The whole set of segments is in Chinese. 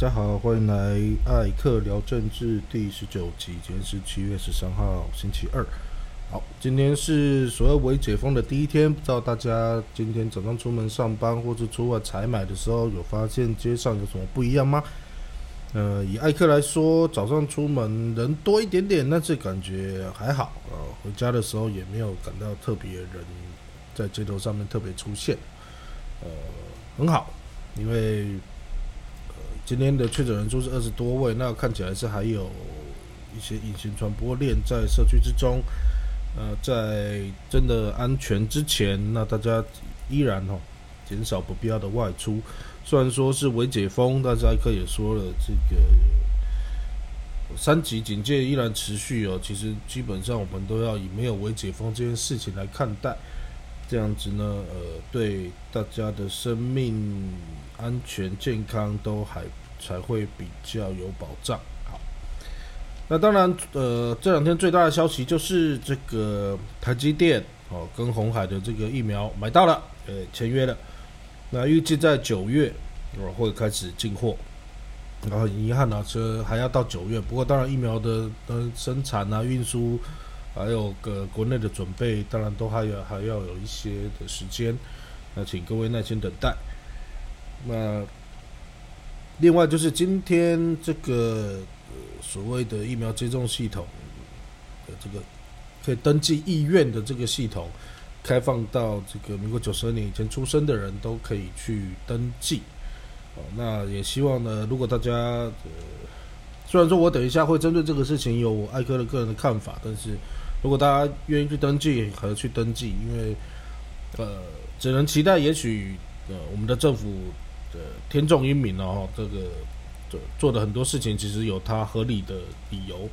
大家好，欢迎来艾克聊政治第十九集，今天是七月十三号，星期二。好，今天是所谓微解封的第一天，不知道大家今天早上出门上班或者出外采买的时候，有发现街上有什么不一样吗？呃，以艾克来说，早上出门人多一点点，但是感觉还好。呃，回家的时候也没有感到特别人在街头上面特别出现，呃，很好，因为。今天的确诊人数是二十多位，那看起来是还有一些隐形传播链在社区之中。呃，在真的安全之前，那大家依然哦减少不必要的外出。虽然说是未解封，但是艾克也说了，这个三级警戒依然持续哦。其实基本上我们都要以没有未解封这件事情来看待，这样子呢，呃，对大家的生命安全健康都还。才会比较有保障。好，那当然，呃，这两天最大的消息就是这个台积电哦，跟红海的这个疫苗买到了，呃，签约了。那预计在九月我会开始进货。然后遗憾啊，这还要到九月。不过当然，疫苗的呃生产啊、运输，还有个国内的准备，当然都还要还要有一些的时间。那请各位耐心等待。那。另外就是今天这个所谓的疫苗接种系统的这个可以登记意愿的这个系统，开放到这个民国九十二年以前出生的人都可以去登记。哦，那也希望呢，如果大家呃，虽然说我等一下会针对这个事情有我艾科的个人的看法，但是如果大家愿意去登记，还要去登记，因为呃，只能期待也许呃，我们的政府。的天纵英明哦，这个做做的很多事情其实有它合理的理由，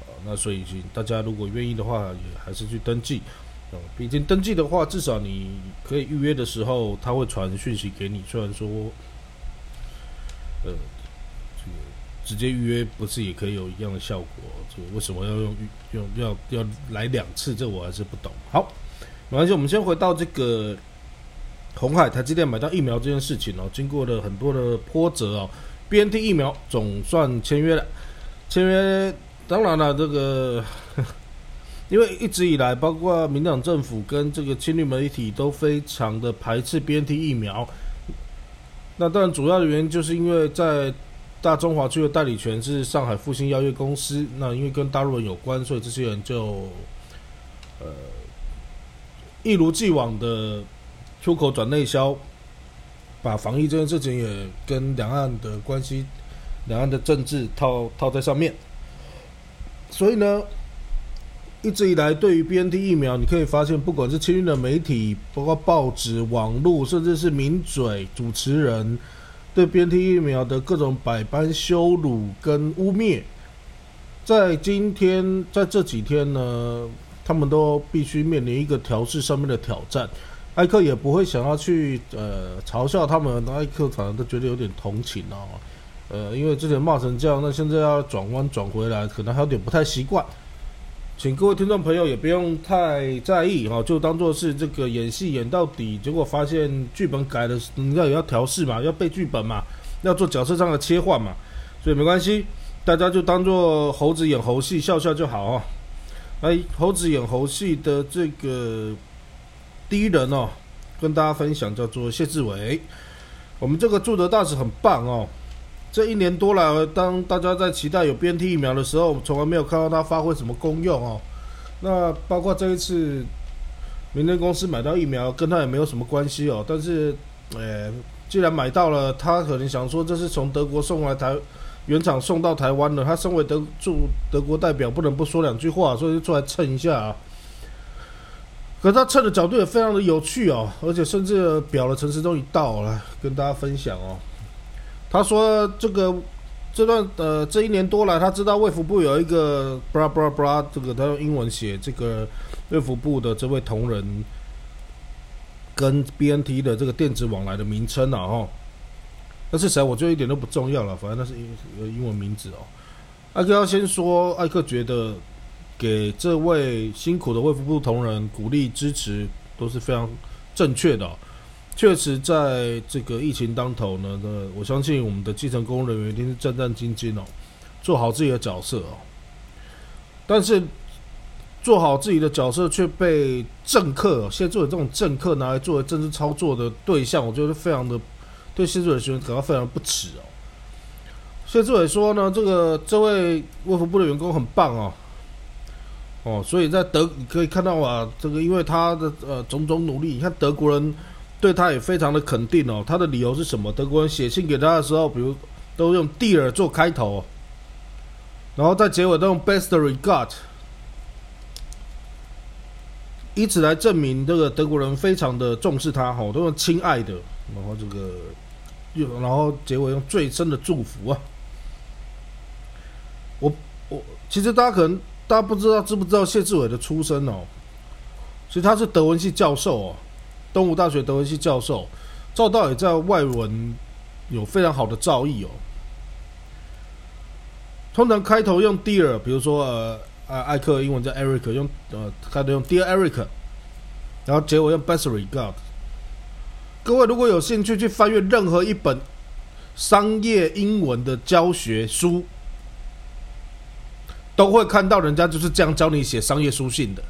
啊，那所以大家如果愿意的话，也还是去登记，哦，毕竟登记的话，至少你可以预约的时候，他会传讯息给你。虽然说，呃，这个直接预约不是也可以有一样的效果？这个为什么要用用要要来两次？这我还是不懂。好，没关系，我们先回到这个。红海台积电买到疫苗这件事情哦，经过了很多的波折哦，BNT 疫苗总算签约了。签约当然了，这个 因为一直以来，包括民党政府跟这个亲绿媒体都非常的排斥 BNT 疫苗。那当然，主要的原因就是因为在大中华区的代理权是上海复兴药业公司，那因为跟大陆人有关，所以这些人就呃一如既往的。出口转内销，把防疫这件事情也跟两岸的关系、两岸的政治套套在上面。所以呢，一直以来对于 BNT 疫苗，你可以发现，不管是亲运的媒体，包括报纸、网络，甚至是名嘴、主持人，对 BNT 疫苗的各种百般羞辱跟污蔑，在今天在这几天呢，他们都必须面临一个调试上面的挑战。艾克也不会想要去呃嘲笑他们，艾克反而都觉得有点同情哦，呃，因为之前骂成这样，那现在要转弯转回来，可能还有点不太习惯。请各位听众朋友也不用太在意哈，就当做是这个演戏演到底，结果发现剧本改了，你要也要调试嘛，要背剧本嘛，要做角色上的切换嘛，所以没关系，大家就当做猴子演猴戏，笑笑就好啊。哎，猴子演猴戏的这个。第一人哦，跟大家分享叫做谢志伟，我们这个驻德大使很棒哦。这一年多来，当大家在期待有 BNT 疫苗的时候，从来没有看到他发挥什么功用哦。那包括这一次，明天公司买到疫苗，跟他也没有什么关系哦。但是，呃，既然买到了，他可能想说这是从德国送来台原厂送到台湾的，他身为德驻德国代表，不能不说两句话，所以就出来蹭一下啊。可他测的角度也非常的有趣哦，而且甚至表了陈时中一道来跟大家分享哦。他说这个这段呃这一年多来，他知道卫福部有一个 bra bra bra 这个他用英文写这个卫福部的这位同仁跟 BNT 的这个电子往来的名称啊哈。那是谁？我觉得一点都不重要了，反正那是英英文名字哦。艾克要先说，艾克觉得。给这位辛苦的卫福部同仁鼓励支持都是非常正确的。确实在这个疫情当头呢，的我相信我们的基层公务人员一定是战战兢兢哦，做好自己的角色哦。但是做好自己的角色却被政客现在做的这种政客拿来作为政治操作的对象，我觉得非常的对谢志伟学生感到非常不耻哦。谢志伟说呢，这个这位卫福部的员工很棒哦，哦，所以在德你可以看到啊，这个因为他的呃种种努力，你看德国人。对他也非常的肯定哦，他的理由是什么？德国人写信给他的时候，比如都用 “dear” 做开头，然后在结尾都用 “best regard”，以此来证明这个德国人非常的重视他，哈，都用“亲爱的”，然后这个又然后结尾用最深的祝福啊。我我其实大家可能大家不知道知不知道谢志伟的出身哦，其实他是德文系教授哦。东吴大学德文系教授，赵道也在外文有非常好的造诣哦。通常开头用 Dear，比如说呃呃艾克英文叫 Eric，用呃开头用 Dear Eric，然后结尾用 Best Regard。各位如果有兴趣去翻阅任何一本商业英文的教学书，都会看到人家就是这样教你写商业书信的。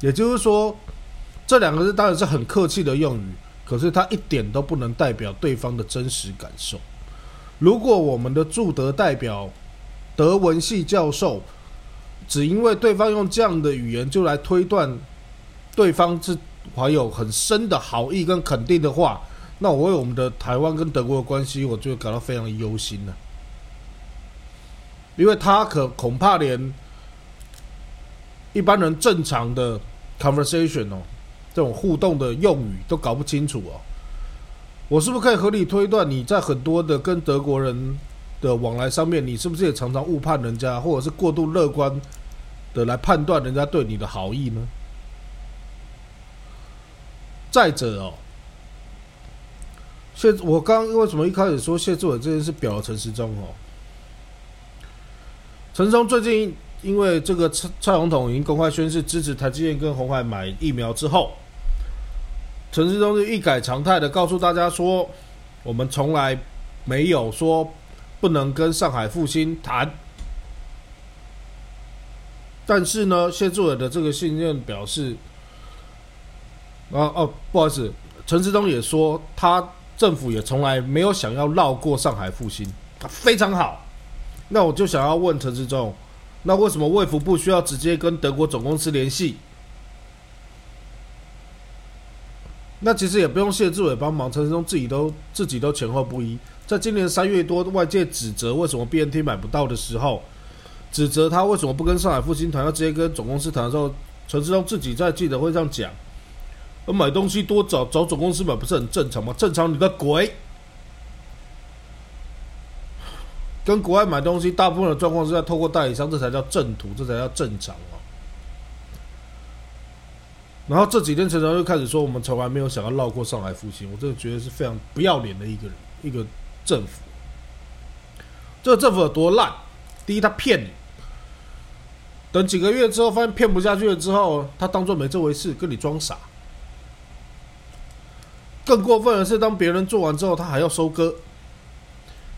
也就是说。这两个字当然是很客气的用语，可是它一点都不能代表对方的真实感受。如果我们的驻德代表德文系教授只因为对方用这样的语言就来推断对方是怀有很深的好意跟肯定的话，那我为我们的台湾跟德国的关系，我就感到非常忧心了，因为他可恐怕连一般人正常的 conversation 哦。这种互动的用语都搞不清楚哦，我是不是可以合理推断你在很多的跟德国人的往来上面，你是不是也常常误判人家，或者是过度乐观的来判断人家对你的好意呢？再者哦，谢我刚为什么一开始说谢志伟这件事表了陈时中哦？陈时中最近因为这个蔡蔡总统已经公开宣誓支持台积电跟红海买疫苗之后。陈世忠是一改常态的告诉大家说，我们从来没有说不能跟上海复兴谈。但是呢，谢志伟的这个信任表示，啊哦，不好意思，陈世忠也说，他政府也从来没有想要绕过上海复兴，非常好。那我就想要问陈世忠，那为什么卫福部需要直接跟德国总公司联系？那其实也不用谢志伟帮忙，陈志忠自己都自己都前后不一。在今年三月多，外界指责为什么 BNT 买不到的时候，指责他为什么不跟上海复兴谈，要直接跟总公司谈的时候，陈世忠自己在记者会上讲：，我买东西多找找总公司买不是很正常吗？正常你个鬼！跟国外买东西，大部分的状况是在透过代理商，这才叫正途，这才叫正常哦。然后这几天陈朝又开始说，我们从来没有想要绕过上海复兴，我真的觉得是非常不要脸的一个人，一个政府。这个政府有多烂？第一，他骗你，等几个月之后发现骗不下去了之后，他当做没这回事，跟你装傻。更过分的是，当别人做完之后，他还要收割。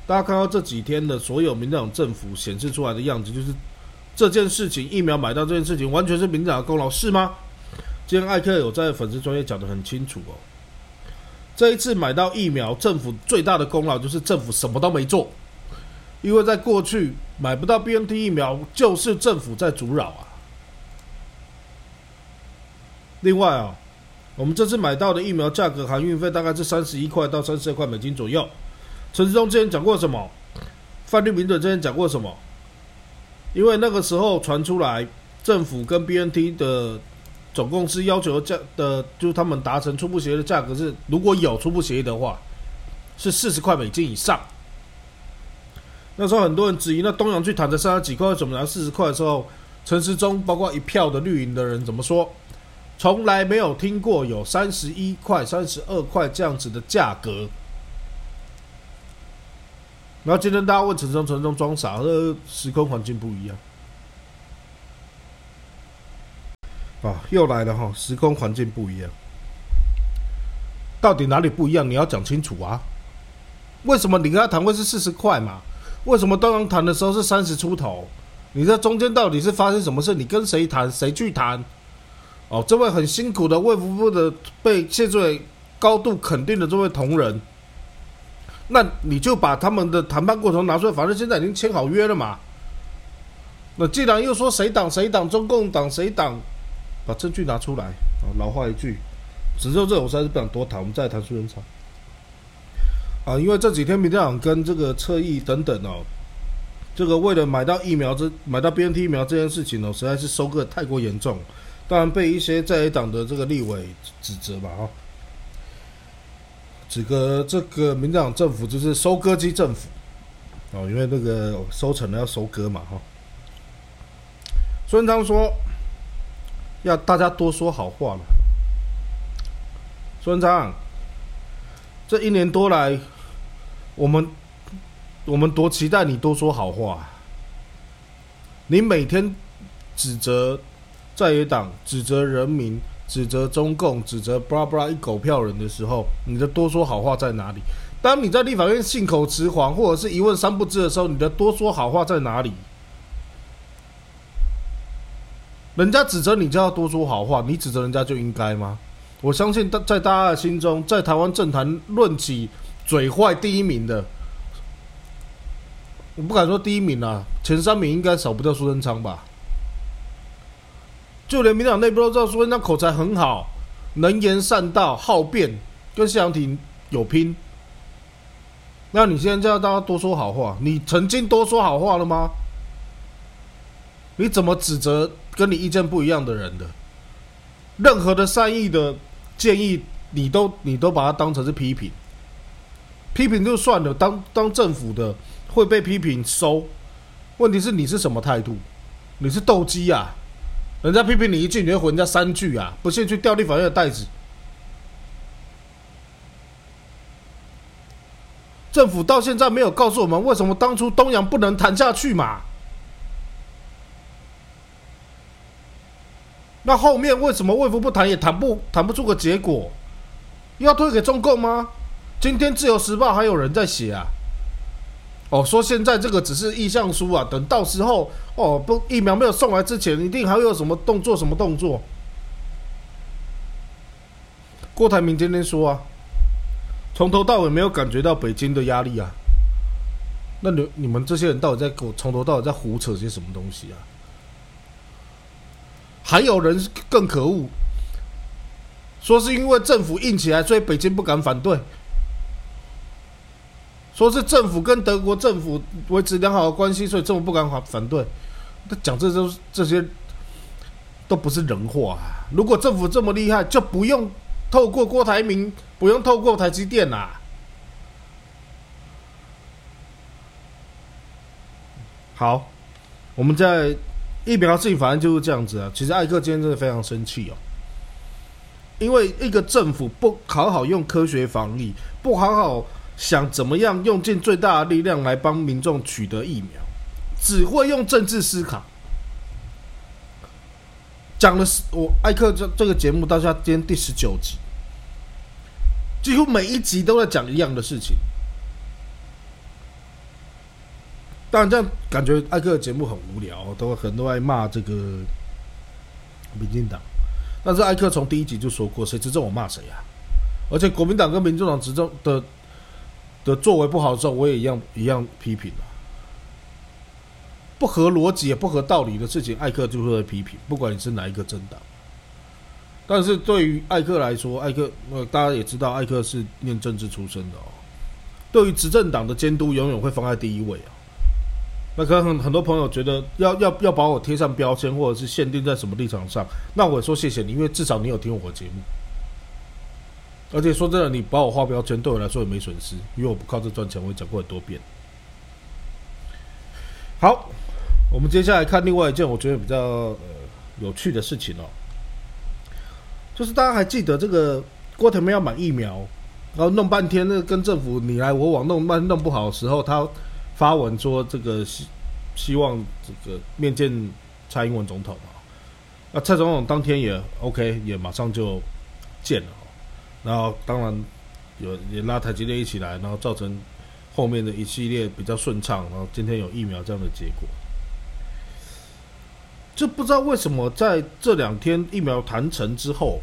大家看到这几天的所有民进党政府显示出来的样子，就是这件事情疫苗买到这件事情，完全是民进党的功劳，是吗？今天艾克有在粉丝专业讲的很清楚哦。这一次买到疫苗，政府最大的功劳就是政府什么都没做，因为在过去买不到 BNT 疫苗，就是政府在阻扰啊。另外啊，我们这次买到的疫苗价格含运费大概是三十一块到三十二块美金左右。陈志忠之前讲过什么？范律明的之前讲过什么？因为那个时候传出来，政府跟 BNT 的。总公司要求价的，就是他们达成初步协议的价格是，如果有初步协议的话，是四十块美金以上。那时候很多人质疑，那东阳去谈的三十几块，怎么要四十块的时候，陈时中包括一票的绿营的人怎么说？从来没有听过有三十一块、三十二块这样子的价格。然后今天大家问陈时中，陈时中装傻，说时空环境不一样。啊，又来了哈！时空环境不一样。到底哪里不一样？你要讲清楚啊！为什么你跟他谈会是四十块嘛？为什么刚刚谈的时候是三十出头？你在中间到底是发生什么事？你跟谁谈？谁去谈？哦，这位很辛苦的魏福部的被谢志伟高度肯定的这位同仁，那你就把他们的谈判过程拿出来，反正现在已经签好约了嘛。那既然又说谁挡谁挡，中共挡谁挡，把证据拿出来。啊，老话一句，只就这我实在是不想多谈，我们再谈苏贞昌。啊，因为这几天民进党跟这个侧翼等等哦，这个为了买到疫苗这买到 BNT 疫苗这件事情哦，实在是收割太过严重，当然被一些在野党的这个立委指责吧，哈，指个这个民进党政府就是收割机政府，哦，因为那个收成了要收割嘛，哈。孙昌说要大家多说好话了，孙昌，这一年多来。我们我们多期待你多说好话。你每天指责在野党、指责人民、指责中共、指责布拉布拉一狗票人的时候，你的多说好话在哪里？当你在立法院信口雌黄或者是一问三不知的时候，你的多说好话在哪里？人家指责你就要多说好话，你指责人家就应该吗？我相信在在大家的心中，在台湾政坛论起。嘴坏第一名的，我不敢说第一名啊，前三名应该少不掉苏贞昌吧。就连民党内部都知道苏贞昌口才很好，能言善道，好辩，跟谢长廷有拼。那你现在叫大家多说好话，你曾经多说好话了吗？你怎么指责跟你意见不一样的人的？任何的善意的建议，你都你都把它当成是批评。批评就算了，当当政府的会被批评收。问题是你是什么态度？你是斗鸡啊？人家批评你一句，你会回人家三句啊？不信去调立法院的袋子。政府到现在没有告诉我们为什么当初东阳不能谈下去嘛？那后面为什么卫福不谈也谈不谈不出个结果？要推给中共吗？今天自由时报还有人在写啊，哦，说现在这个只是意向书啊，等到时候哦，不疫苗没有送来之前，一定还会有什么动作？什么动作？郭台铭今天说啊，从头到尾没有感觉到北京的压力啊，那你你们这些人到底在给我从头到尾在胡扯些什么东西啊？还有人更可恶，说是因为政府硬起来，所以北京不敢反对。说是政府跟德国政府维持良好的关系，所以政府不敢反反对。他讲这都这些都不是人话。如果政府这么厉害，就不用透过郭台铭，不用透过台积电啦。好，我们在疫苗事情，反正就是这样子啊。其实艾克今天真的非常生气哦，因为一个政府不好好用科学防疫，不好好。想怎么样用尽最大的力量来帮民众取得疫苗，只会用政治思考。讲的是我艾克这这个节目到现在今天第十九集，几乎每一集都在讲一样的事情。当然这样感觉艾克的节目很无聊，都很多爱骂这个民进党。但是艾克从第一集就说过，谁执政我骂谁啊！而且国民党跟民众党执政的。的作为不好的时候，我也一样一样批评。不合逻辑也不合道理的事情，艾克就会批评，不管你是哪一个政党。但是对于艾克来说，艾克呃大家也知道，艾克是念政治出身的哦。对于执政党的监督，永远会放在第一位啊。那可能很多朋友觉得要要要把我贴上标签，或者是限定在什么立场上，那我说谢谢你，因为至少你有听我节目。而且说真的，你把我画标签，对我来说也没损失，因为我不靠这赚钱。我也讲过很多遍。好，我们接下来看另外一件我觉得比较呃有趣的事情哦，就是大家还记得这个郭台铭要买疫苗，然后弄半天，那跟政府你来我往弄半弄不好的时候，他发文说这个希希望这个面见蔡英文总统啊，那蔡总统当天也 OK，也马上就见了。然后当然有也拉台积电一起来，然后造成后面的一系列比较顺畅，然后今天有疫苗这样的结果。就不知道为什么在这两天疫苗谈成之后，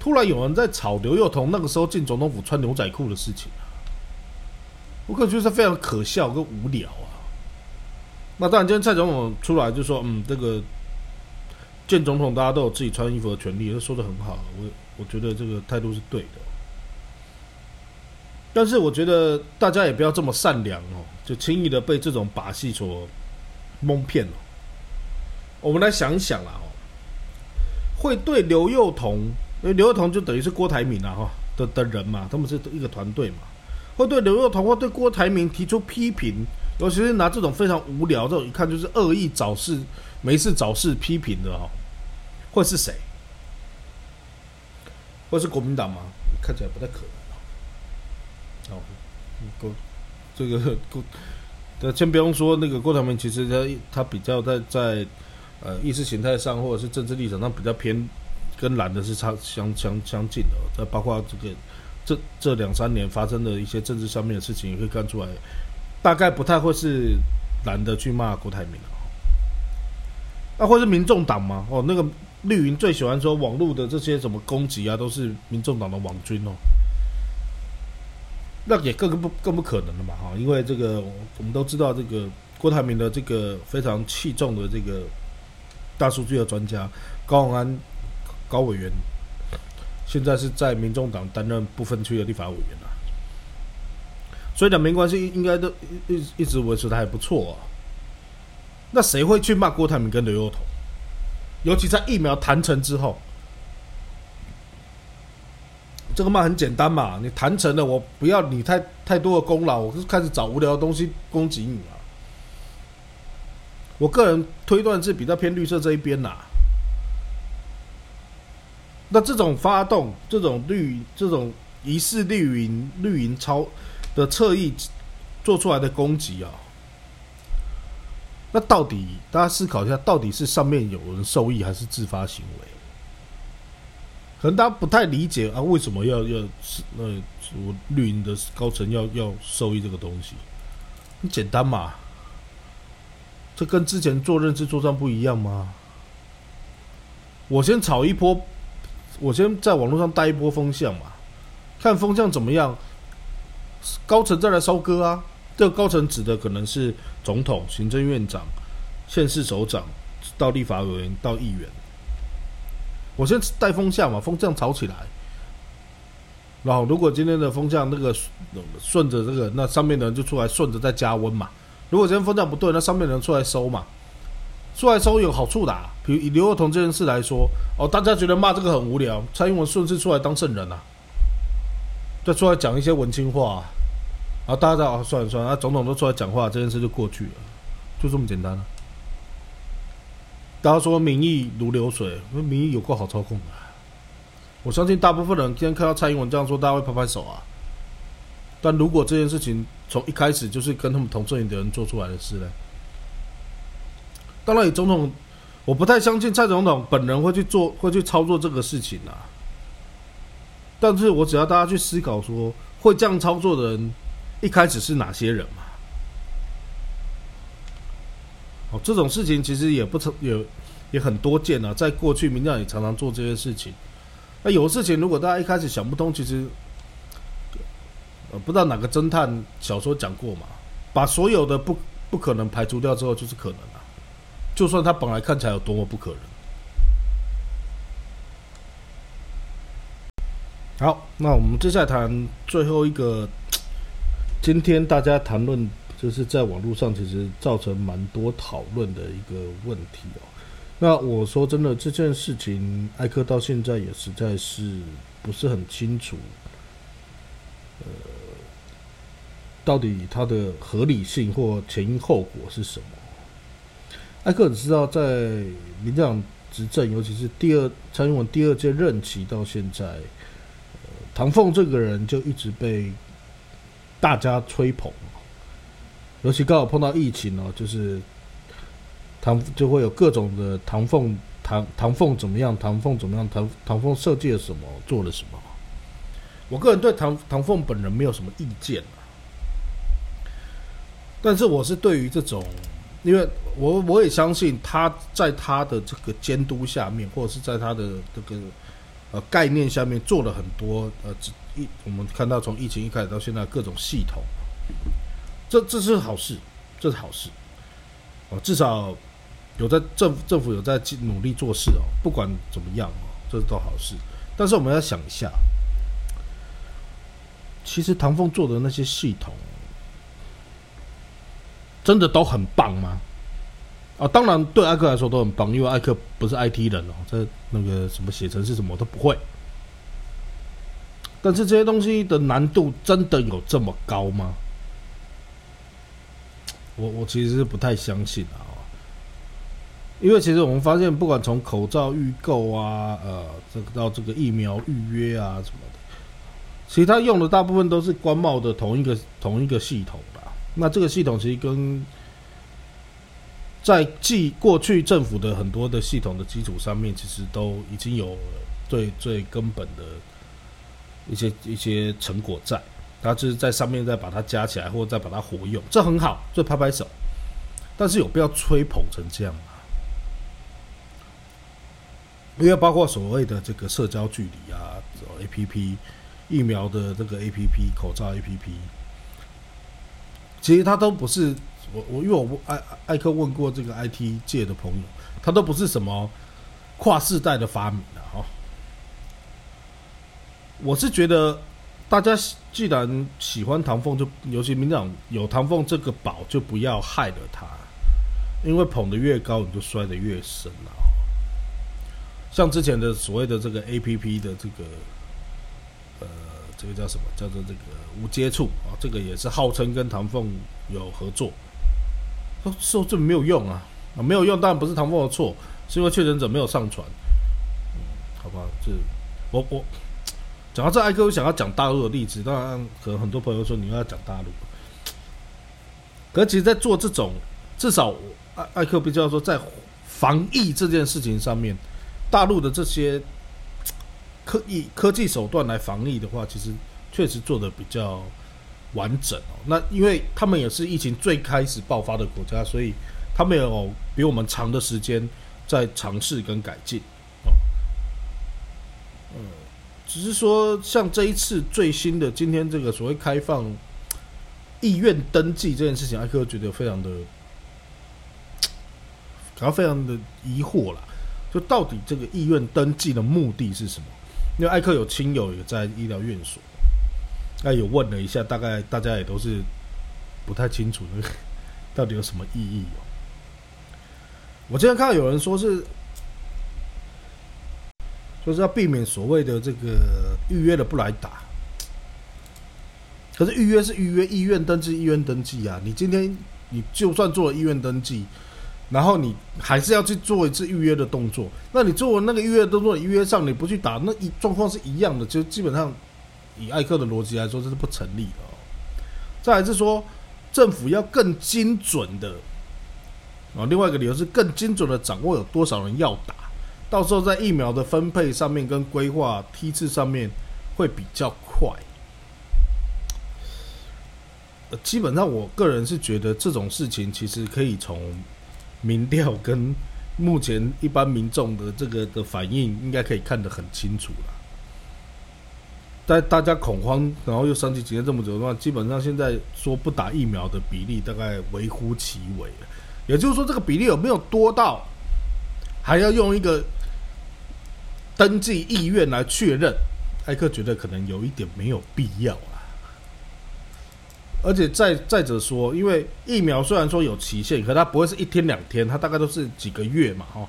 突然有人在炒刘幼彤那个时候进总统府穿牛仔裤的事情我感觉是非常可笑跟无聊啊。那当然，今天蔡总统出来就说：“嗯，这个见总统大家都有自己穿衣服的权利。”他说的很好，我我觉得这个态度是对的。但是我觉得大家也不要这么善良哦，就轻易的被这种把戏所蒙骗了。我们来想一想啦，哦，会对刘幼彤，因为刘幼彤就等于是郭台铭啊，哈的的人嘛，他们是一个团队嘛，会对刘幼彤或对郭台铭提出批评。尤其是拿这种非常无聊、这种一看就是恶意找事、没事找事批评的哈，会是谁？或是国民党吗？看起来不太可能哦。郭这个郭，呃，先不用说那个郭台铭，其实他他比较在在呃意识形态上或者是政治立场上比较偏跟蓝的是差相相相近的。再包括这个这这两三年发生的一些政治上面的事情，也可以看出来。大概不太会是蓝的去骂郭台铭了，那会是民众党吗？哦，那个绿营最喜欢说网络的这些什么攻击啊，都是民众党的网军哦，那也更不更不可能了嘛！哈，因为这个我们都知道，这个郭台铭的这个非常器重的这个大数据的专家高永安高委员，现在是在民众党担任不分区的立法委员了。所以两边关系应该都一一直维持的还不错啊。那谁会去骂郭台铭跟刘幼彤？尤其在疫苗谈成之后，这个嘛很简单嘛，你谈成了，我不要你太太多的功劳，我是开始找无聊的东西攻击你啊。我个人推断是比较偏绿色这一边呐。那这种发动，这种绿，这种疑似绿营绿营超。的侧翼做出来的攻击啊，那到底大家思考一下，到底是上面有人受益，还是自发行为？可能大家不太理解啊，为什么要要那我绿营的高层要要受益这个东西？很简单嘛，这跟之前做认知作战不一样吗？我先炒一波，我先在网络上带一波风向嘛，看风向怎么样。高层再来收割啊！这个高层指的可能是总统、行政院长、县市首长，到立法委员到议员。我先带风向嘛，风向炒起来。然后如果今天的风向那个顺着这个，那上面的人就出来顺着再加温嘛。如果今天风向不对，那上面的人出来收嘛。出来收有好处的，比如以刘若彤这件事来说，哦，大家觉得骂这个很无聊，蔡英文顺势出来当圣人啊。再出来讲一些文青话，然后大家知道啊，算了算了，啊，总统都出来讲话，这件事就过去了，就这么简单了。大家说民意如流水，那民意有够好操控的。我相信大部分人今天看到蔡英文这样说，大家会拍拍手啊。但如果这件事情从一开始就是跟他们同阵营的人做出来的事呢？当然，以总统，我不太相信蔡总统本人会去做，会去操作这个事情啊。但是我只要大家去思考说，会这样操作的人，一开始是哪些人嘛？哦，这种事情其实也不成，也也很多见啊。在过去，民调也常常做这些事情。那有事情，如果大家一开始想不通，其实，呃，不知道哪个侦探小说讲过嘛？把所有的不不可能排除掉之后，就是可能了。就算他本来看起来有多么不可能。好，那我们接下来谈最后一个。今天大家谈论，就是在网络上其实造成蛮多讨论的一个问题哦。那我说真的，这件事情，艾克到现在也实在是不是很清楚，呃，到底它的合理性或前因后果是什么？艾克只知道，在民进党执政，尤其是第二蔡英文第二届任期到现在。唐凤这个人就一直被大家吹捧，尤其刚好碰到疫情哦，就是唐就会有各种的唐凤唐唐凤怎么样，唐凤怎么样，唐唐凤设计了什么，做了什么。我个人对唐唐凤本人没有什么意见但是我是对于这种，因为我我也相信他在他的这个监督下面，或者是在他的这个呃概念下面做了很多呃疫，我们看到从疫情一开始到现在各种系统，这这是好事，这是好事，哦，至少有在政府政府有在努力做事哦，不管怎么样哦，这都好事。但是我们要想一下，其实唐凤做的那些系统。真的都很棒吗？啊，当然对艾克来说都很棒，因为艾克不是 IT 人哦，这那个什么写程式什么都不会。但是这些东西的难度真的有这么高吗？我我其实是不太相信啊，因为其实我们发现，不管从口罩预购啊，呃，这个到这个疫苗预约啊什么的，其实他用的大部分都是官贸的同一个同一个系统吧。那这个系统其实跟在继过去政府的很多的系统的基础上面，其实都已经有最最根本的一些一些成果在，他就是在上面再把它加起来，或者再把它活用，这很好，这拍拍手。但是有必要吹捧成这样吗？因为包括所谓的这个社交距离啊，A P P 疫苗的这个 A P P 口罩 A P P。其实他都不是我我，因为我艾艾克问过这个 IT 界的朋友，他都不是什么跨世代的发明。我是觉得大家既然喜欢唐凤，就尤其民党有唐凤这个宝，就不要害了他，因为捧得越高，你就摔得越深了。像之前的所谓的这个 APP 的这个呃。这个叫什么？叫做这个无接触啊，这个也是号称跟唐凤有合作，说说这没有用啊啊，没有用，当然不是唐凤的错，是因为确诊者没有上传。嗯，好吧，这我我讲到这，艾哥我想要讲大陆的例子，当然可能很多朋友说你要讲大陆，可其实，在做这种至少艾艾克比较说在防疫这件事情上面，大陆的这些。科以科技手段来防疫的话，其实确实做的比较完整哦。那因为他们也是疫情最开始爆发的国家，所以他们有比我们长的时间在尝试跟改进。只是说像这一次最新的今天这个所谓开放意愿登记这件事情，艾克觉得非常的感到非常的疑惑了。就到底这个意愿登记的目的是什么？因为艾克有亲友也在医疗院所，那有问了一下，大概大家也都是不太清楚那个 到底有什么意义哦。我今天看到有人说是，就是要避免所谓的这个预约的不来打，可是预约是预约，医院登记医院登记啊，你今天你就算做了医院登记。然后你还是要去做一次预约的动作，那你做完那个预约的动作，预约上你不去打，那一状况是一样的，就基本上以艾克的逻辑来说，这是不成立的。哦再来是说，政府要更精准的啊，另外一个理由是更精准的掌握有多少人要打，到时候在疫苗的分配上面跟规划梯次上面会比较快。基本上我个人是觉得这种事情其实可以从。民调跟目前一般民众的这个的反应，应该可以看得很清楚了。在大家恐慌，然后又升级几天这么久的话，基本上现在说不打疫苗的比例大概微乎其微也就是说，这个比例有没有多到还要用一个登记意愿来确认？艾克觉得可能有一点没有必要啊。而且再再者说，因为疫苗虽然说有期限，可它不会是一天两天，它大概都是几个月嘛，哈。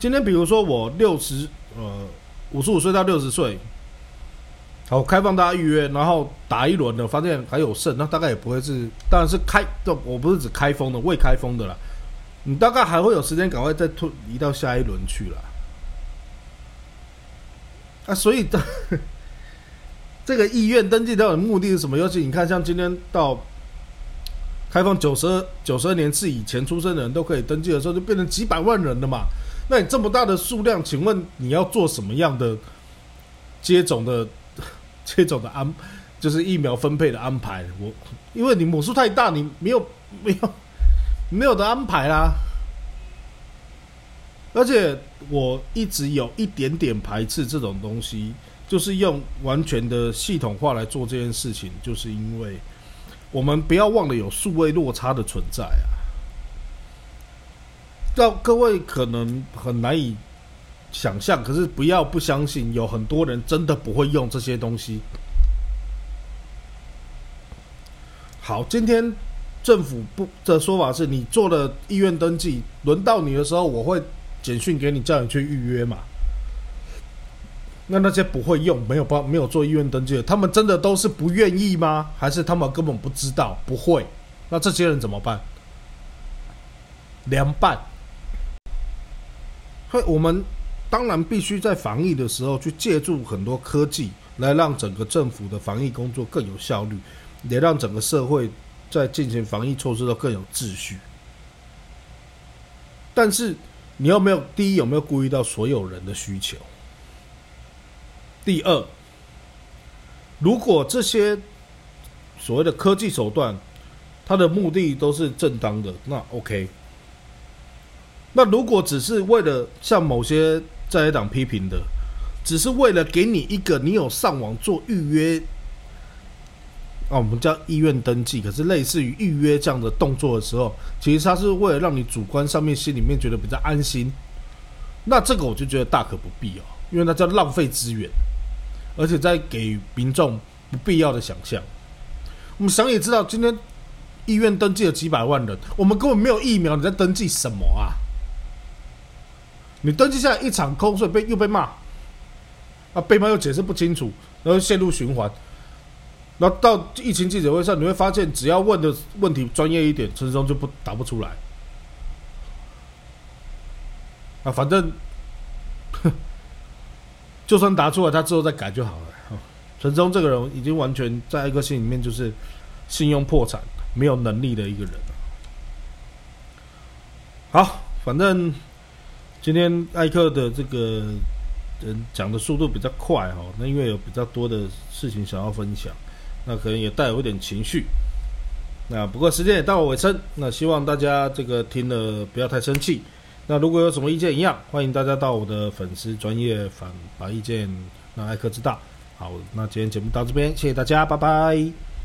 今天比如说我六十呃五十五岁到六十岁，好开放大家预约，然后打一轮的，发现还有剩，那大概也不会是，当然是开，我不是指开封的，未开封的啦。你大概还会有时间赶快再推移到下一轮去了。啊，所以的。这个意愿登记到底目的是什么？尤其你看，像今天到开放九十二九十二年次以前出生的人都可以登记的时候，就变成几百万人了嘛。那你这么大的数量，请问你要做什么样的接种的 接种的安，就是疫苗分配的安排。我因为你母数太大，你没有没有没有的安排啦。而且我一直有一点点排斥这种东西，就是用完全的系统化来做这件事情，就是因为我们不要忘了有数位落差的存在啊。让各位可能很难以想象，可是不要不相信，有很多人真的不会用这些东西。好，今天政府不的说法是你做了医院登记，轮到你的时候，我会。简讯给你，叫你去预约嘛？那那些不会用、没有办、没有做医院登记的，他们真的都是不愿意吗？还是他们根本不知道、不会？那这些人怎么办？凉拌。所以我们当然必须在防疫的时候去借助很多科技，来让整个政府的防疫工作更有效率，也让整个社会在进行防疫措施都更有秩序。但是。你有没有？第一，有没有顾虑到所有人的需求？第二，如果这些所谓的科技手段，它的目的都是正当的，那 OK。那如果只是为了像某些在野党批评的，只是为了给你一个你有上网做预约。啊，我们叫医院登记，可是类似于预约这样的动作的时候，其实它是为了让你主观上面心里面觉得比较安心。那这个我就觉得大可不必哦，因为那叫浪费资源，而且在给民众不必要的想象。我们想也知道，今天医院登记了几百万人，我们根本没有疫苗，你在登记什么啊？你登记下来一场空，所以被又被骂，啊，被骂又解释不清楚，然后陷入循环。那到疫情记者会上，你会发现，只要问的问题专业一点，陈松就不答不出来。啊，反正，就算答出来，他之后再改就好了。陈松这个人已经完全在艾克心里面就是信用破产、没有能力的一个人好，反正今天艾克的这个人讲的速度比较快哈，那因为有比较多的事情想要分享。那可能也带有一点情绪，那不过时间也到了尾声，那希望大家这个听了不要太生气。那如果有什么意见一样，欢迎大家到我的粉丝专业反把意见让艾克知道。好，那今天节目到这边，谢谢大家，拜拜。